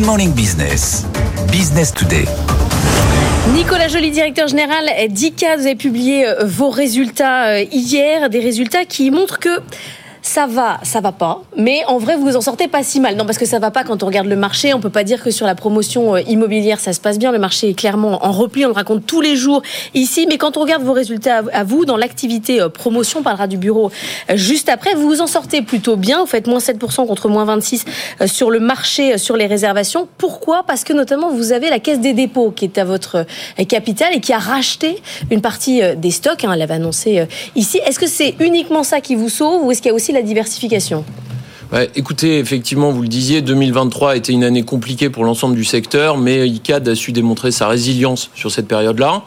Good Morning Business. Business Today. Nicolas Joly, directeur général d'ICA, vous avez publié euh, vos résultats euh, hier, des résultats qui montrent que ça va, ça va pas. Mais en vrai, vous vous en sortez pas si mal. Non, parce que ça va pas quand on regarde le marché. On peut pas dire que sur la promotion euh, immobilière, ça se passe bien. Le marché est clairement en repli. On le raconte tous les jours ici. Mais quand on regarde vos résultats à vous, dans l'activité euh, promotion, on parlera du bureau euh, juste après, vous vous en sortez plutôt bien. Vous faites moins 7% contre moins 26 sur le marché, sur les réservations. Pourquoi? Parce que notamment, vous avez la caisse des dépôts qui est à votre capital et qui a racheté une partie des stocks. Hein, elle avait annoncé ici. Est-ce que c'est uniquement ça qui vous sauve ou est-ce qu'il y a aussi la diversification écoutez, effectivement, vous le disiez, 2023 a été une année compliquée pour l'ensemble du secteur, mais ICAD a su démontrer sa résilience sur cette période-là.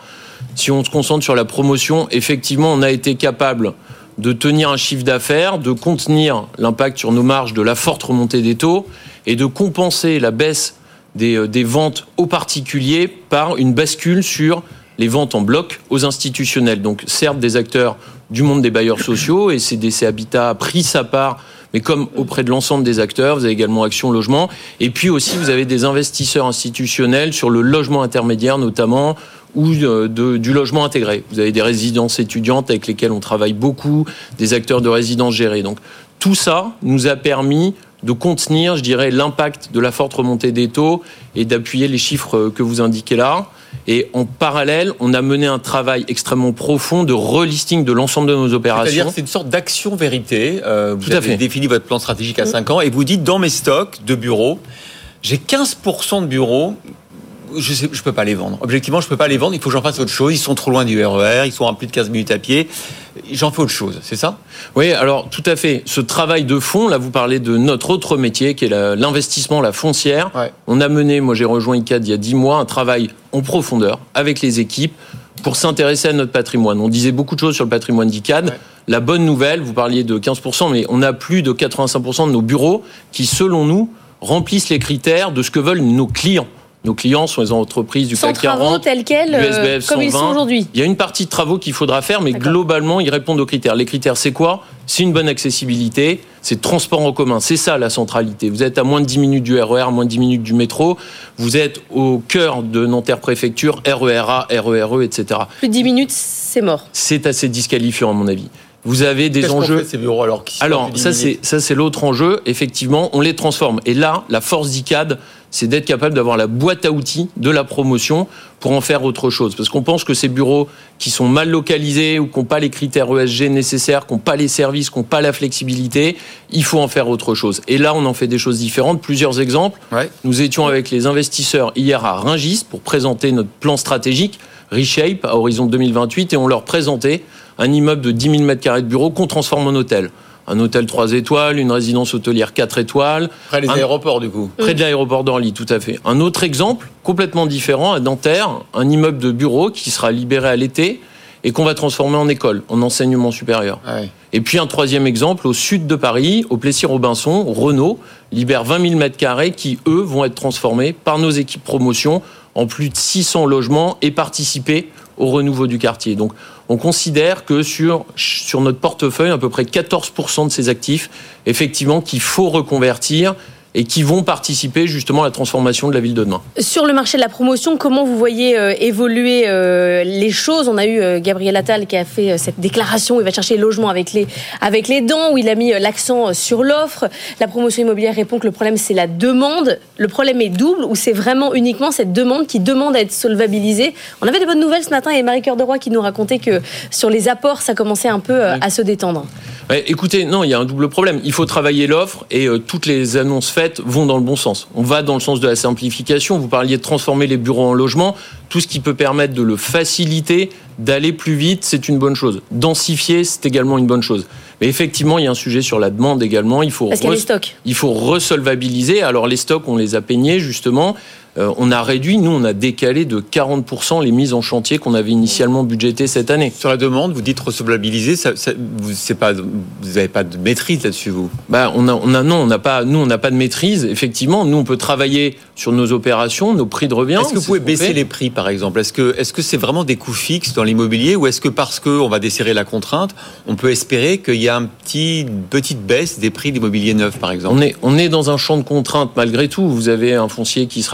Si on se concentre sur la promotion, effectivement, on a été capable de tenir un chiffre d'affaires, de contenir l'impact sur nos marges de la forte remontée des taux et de compenser la baisse des, euh, des ventes aux particuliers par une bascule sur les ventes en bloc aux institutionnels. Donc certes des acteurs du monde des bailleurs sociaux et CDC Habitat a pris sa part mais comme auprès de l'ensemble des acteurs, vous avez également Action Logement. Et puis aussi, vous avez des investisseurs institutionnels sur le logement intermédiaire notamment, ou euh, du logement intégré. Vous avez des résidences étudiantes avec lesquelles on travaille beaucoup, des acteurs de résidences gérées. Donc tout ça nous a permis de contenir, je dirais, l'impact de la forte remontée des taux et d'appuyer les chiffres que vous indiquez là. Et en parallèle, on a mené un travail extrêmement profond de relisting de l'ensemble de nos opérations. C'est-à-dire c'est une sorte d'action vérité. Euh, vous avez défini votre plan stratégique à 5 ans et vous dites dans mes stocks de bureaux, j'ai 15% de bureaux je ne peux pas les vendre. Objectivement, je peux pas les vendre. Il faut que j'en fasse autre chose. Ils sont trop loin du RER. Ils sont à plus de 15 minutes à pied. J'en fais autre chose. C'est ça? Oui, alors tout à fait. Ce travail de fond, là, vous parlez de notre autre métier, qui est l'investissement, la, foncière. On a mené, moi j'ai rejoint ICAD il y a 10 mois, un travail en profondeur avec les équipes pour s'intéresser à notre patrimoine. On disait beaucoup de choses sur le patrimoine d'ICAD. La bonne nouvelle, vous parliez de 15%, mais on a plus de 85% de nos bureaux qui, selon nous, remplissent les critères de ce que veulent nos clients. Nos clients sont les entreprises du CAC 40, tels quels, euh, comme ils sont aujourd'hui. Il y a une partie de travaux qu'il faudra faire, mais globalement, ils répondent aux critères. Les critères, c'est quoi? C'est une bonne accessibilité, c'est transport en commun. C'est ça la centralité. Vous êtes à moins de 10 minutes du RER, e moins de 10 minutes du métro. Vous êtes au cœur de Nanterre Préfecture, RERA, RERE, etc. Plus de 10 minutes, c'est mort. C'est assez disqualifiant, à mon avis. Vous avez des enjeux. ces bureaux alors Alors, ça c'est ça c'est l'autre enjeu. Effectivement, on les transforme. Et là, la force d'ICAD, c'est d'être capable d'avoir la boîte à outils de la promotion pour en faire autre chose. Parce qu'on pense que ces bureaux qui sont mal localisés ou qui n'ont pas les critères ESG nécessaires, qui n'ont pas les services, qui n'ont pas la flexibilité, il faut en faire autre chose. Et là, on en fait des choses différentes. Plusieurs exemples. Nous étions avec les investisseurs hier à Ringis pour présenter notre plan stratégique Reshape à horizon 2028 et on leur présentait un immeuble de 10 000 m2 de bureaux qu'on transforme en hôtel un hôtel 3 étoiles, une résidence hôtelière 4 étoiles. Près des aéroports, du coup. Près de l'aéroport d'Orly, tout à fait. Un autre exemple, complètement différent, à Nanterre, un immeuble de bureau qui sera libéré à l'été et qu'on va transformer en école, en enseignement supérieur. Ah et puis un troisième exemple, au sud de Paris, au Plessis-Robinson, Renault libère 20 000 mètres carrés qui, eux, vont être transformés par nos équipes promotion en plus de 600 logements et participer au renouveau du quartier. Donc on considère que sur, sur notre portefeuille, à peu près 14% de ces actifs, effectivement, qu'il faut reconvertir et qui vont participer justement à la transformation de la ville de demain. Sur le marché de la promotion, comment vous voyez euh, évoluer euh, les choses? On a eu euh, Gabriel Attal qui a fait cette déclaration, il va chercher le logement avec les, avec les dents, où il a mis l'accent sur l'offre. La promotion immobilière répond que le problème c'est la demande. Le problème est double, ou c'est vraiment uniquement cette demande qui demande à être solvabilisée. On avait des bonnes nouvelles ce matin, et Marie-Cœur de Roy qui nous racontait que sur les apports, ça commençait un peu à se détendre. écoutez, non, il y a un double problème. Il faut travailler l'offre et toutes les annonces faites vont dans le bon sens. On va dans le sens de la simplification. Vous parliez de transformer les bureaux en logements. Tout ce qui peut permettre de le faciliter, d'aller plus vite, c'est une bonne chose. Densifier, c'est également une bonne chose. Mais effectivement, il y a un sujet sur la demande également. Il faut, Parce y a les stocks. il faut resolvabiliser. Alors les stocks, on les a peignés justement. Euh, on a réduit, nous, on a décalé de 40% les mises en chantier qu'on avait initialement budgétées cette année. Sur la demande, vous dites recevabiliser, ça, ça, vous n'avez pas de maîtrise là-dessus, vous? Bah, on a, on a, Non, on n'a pas, nous, on n'a pas de maîtrise. Effectivement, nous, on peut travailler sur nos opérations, nos prix de revient. Est-ce que vous pouvez baisser les prix, par exemple? Est-ce que c'est -ce c'est vraiment des coûts fixes dans l'immobilier ou est-ce que parce qu'on va desserrer la contrainte, on peut espérer qu'il y a un petit, une petite baisse des prix de l'immobilier neuf, par exemple? On est, on est dans un champ de contrainte malgré tout. Vous avez un foncier qui se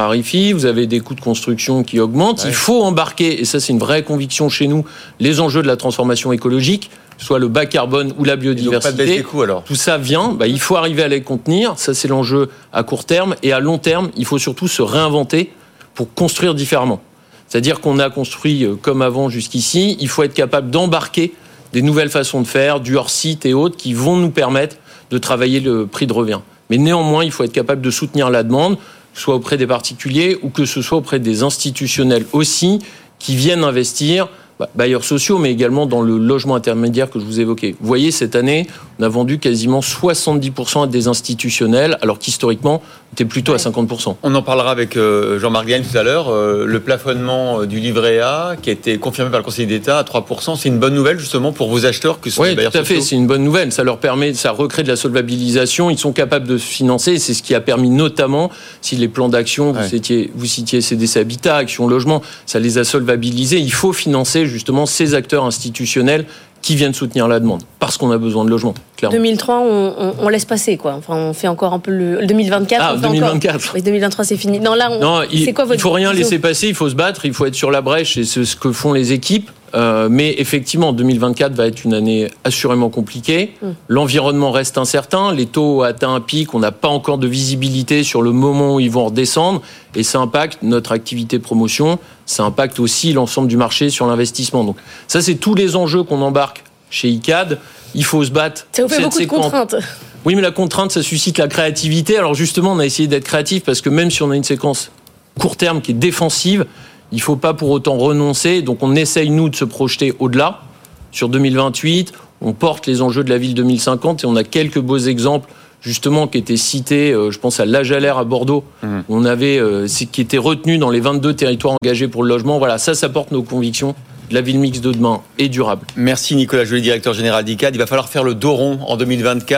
vous avez des coûts de construction qui augmentent. Il faut embarquer, et ça c'est une vraie conviction chez nous, les enjeux de la transformation écologique soit le bas carbone ou la biodiversité. Coûts, alors? Tout ça vient, bah, il faut arriver à les contenir, ça c'est l'enjeu à court terme, et à long terme, il faut surtout se réinventer pour construire différemment. C'est-à-dire qu'on a construit euh, comme avant jusqu'ici, il faut être capable d'embarquer des nouvelles façons de faire, du hors-site et autres, qui vont nous permettre de travailler le prix de revient. Mais néanmoins, il faut être capable de soutenir la demande, soit auprès des particuliers ou que ce soit auprès des institutionnels aussi, qui viennent investir bah, bailleurs sociaux, mais également dans le logement intermédiaire que je vous évoquais. Vous voyez, cette année, on a vendu quasiment 70% à des institutionnels, alors qu'historiquement, on était plutôt à 50%. On en parlera avec euh, Jean-Marc Gagne tout à l'heure. Euh, le plafonnement euh, du livret A, qui a été confirmé par le Conseil d'État à 3%, c'est une bonne nouvelle justement pour vos acheteurs que sont oui, les tout à fait, c'est une bonne nouvelle. Ça leur permet, ça recrée de la solvabilisation. Ils sont capables de se financer. C'est ce qui a permis notamment, si les plans d'action, vous, citiez, vous citiez CDC Habitat, Action Logement, ça les a solvabilisés. Il faut financer justement ces acteurs institutionnels qui viennent soutenir la demande parce qu'on a besoin de logements. Clairement. 2003, on, on, laisse passer quoi. Enfin, on fait encore un peu le, 2024. Ah, 2024. Oui, 2023, c'est fini. Non, là, on, il, quoi votre Il faut rien laisser passer. Il faut se battre. Il faut être sur la brèche. Et c'est ce que font les équipes. Euh, mais effectivement, 2024 va être une année assurément compliquée. Mm. L'environnement reste incertain. Les taux ont atteint un pic. On n'a pas encore de visibilité sur le moment où ils vont redescendre. Et ça impacte notre activité promotion. Ça impacte aussi l'ensemble du marché sur l'investissement. Donc, ça, c'est tous les enjeux qu'on embarque chez ICAD. Il faut se battre. Ça vous fait beaucoup de contraintes. Oui, mais la contrainte, ça suscite la créativité. Alors justement, on a essayé d'être créatif parce que même si on a une séquence court terme qui est défensive, il ne faut pas pour autant renoncer. Donc on essaye, nous, de se projeter au-delà. Sur 2028, on porte les enjeux de la ville 2050 et on a quelques beaux exemples justement qui étaient cités, euh, je pense à Lajalère à Bordeaux, mmh. on avait, euh, qui était retenu dans les 22 territoires engagés pour le logement. Voilà, ça, ça porte nos convictions la ville mixte de demain est durable. Merci Nicolas Joly, directeur général d'ICAD. Il va falloir faire le dos rond en 2024.